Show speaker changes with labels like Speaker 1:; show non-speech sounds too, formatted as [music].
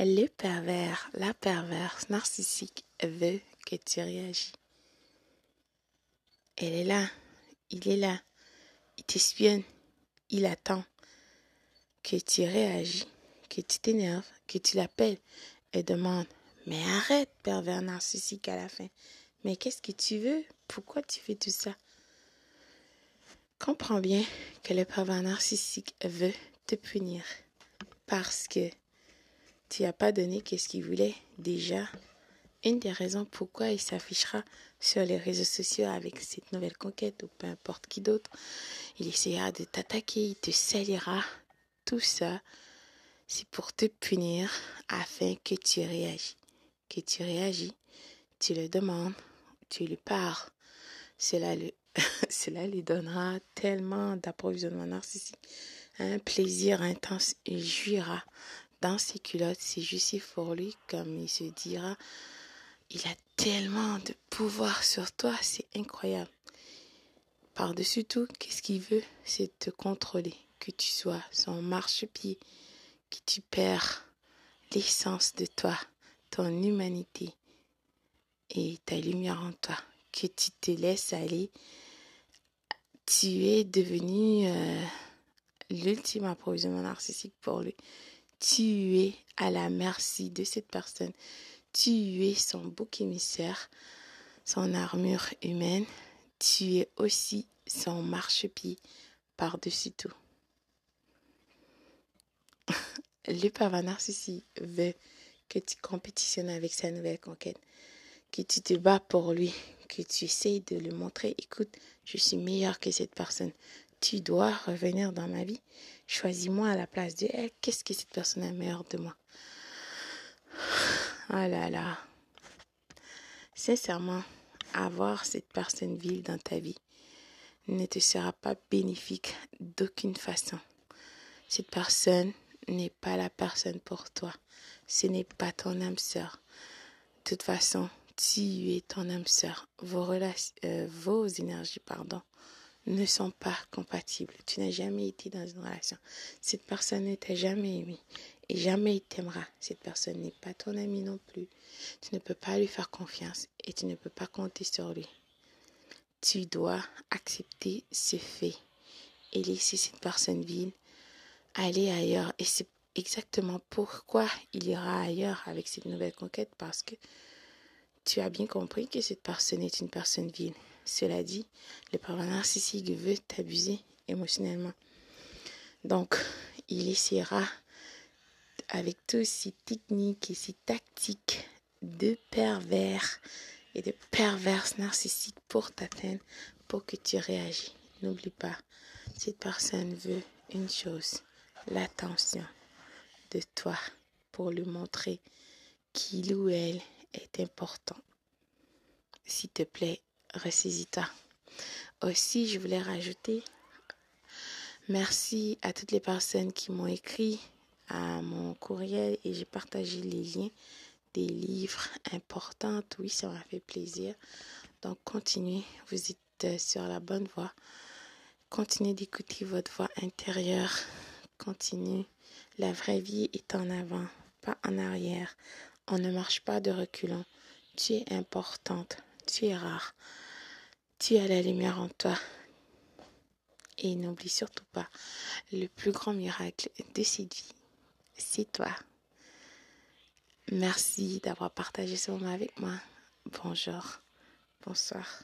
Speaker 1: Le pervers, la perverse narcissique veut que tu réagis. Elle est là, il est là, il t'espionne, il attend que tu réagis, que tu t'énerves, que tu l'appelles et demande Mais arrête, pervers narcissique à la fin. Mais qu'est-ce que tu veux? Pourquoi tu fais tout ça? Comprends bien que le pervers narcissique veut te punir parce que tu n'as pas donné qu'est-ce qu'il voulait déjà. Une des raisons pourquoi il s'affichera sur les réseaux sociaux avec cette nouvelle conquête ou peu importe qui d'autre, il essaiera de t'attaquer, il te salira. Tout ça, c'est pour te punir afin que tu réagis. Que tu réagis, tu le demandes, tu lui parles. Cela, le, [laughs] cela lui donnera tellement d'approvisionnement narcissique, un plaisir intense. Il jouira dans ses culottes, c'est juste pour lui, comme il se dira, il a tellement de pouvoir sur toi, c'est incroyable. Par-dessus tout, qu'est-ce qu'il veut? C'est te contrôler, que tu sois son marchepied, que tu perds l'essence de toi, ton humanité et ta lumière en toi, que tu te laisses aller. Tu es devenu euh, l'ultime approvisionnement narcissique pour lui. Tu es à la merci de cette personne. Tu es son bouc émissaire, son armure humaine. Tu es aussi son marchepied par-dessus tout. [laughs] Le pervers narcissique veut que tu compétitionnes avec sa nouvelle conquête, que tu te bats pour lui, que tu essayes de lui montrer, écoute, je suis meilleur que cette personne. Tu dois revenir dans ma vie. Choisis-moi à la place de elle. Qu'est-ce que cette personne a meilleur de moi? Oh là là. Sincèrement, avoir cette personne vile dans ta vie ne te sera pas bénéfique d'aucune façon. Cette personne n'est pas la personne pour toi. Ce n'est pas ton âme sœur. De toute façon, tu es ton âme sœur. Vos, euh, vos énergies, pardon, ne sont pas compatibles. Tu n'as jamais été dans une relation. Cette personne ne t'a jamais aimé et jamais il t'aimera. Cette personne n'est pas ton ami non plus. Tu ne peux pas lui faire confiance et tu ne peux pas compter sur lui. Tu dois accepter ce fait et laisser cette personne vide aller ailleurs. Et c'est exactement pourquoi il ira ailleurs avec cette nouvelle conquête parce que tu as bien compris que cette personne est une personne vide. Cela dit, le pervers narcissique veut t'abuser émotionnellement. Donc, il essaiera avec tous ces techniques et ces tactiques de pervers et de perverses narcissiques pour t'atteindre, pour que tu réagis. N'oublie pas, cette personne veut une chose, l'attention de toi pour lui montrer qu'il ou elle est important. S'il te plaît, ressaisis-toi. Aussi, je voulais rajouter merci à toutes les personnes qui m'ont écrit à mon courriel et j'ai partagé les liens des livres importants. Oui, ça m'a fait plaisir. Donc, continuez, vous êtes sur la bonne voie. Continuez d'écouter votre voix intérieure. Continuez. La vraie vie est en avant, pas en arrière. On ne marche pas de reculons. Tu es importante. Tu es rare. Tu as la lumière en toi. Et n'oublie surtout pas, le plus grand miracle de cette vie, c'est toi. Merci d'avoir partagé ce moment avec moi. Bonjour, bonsoir.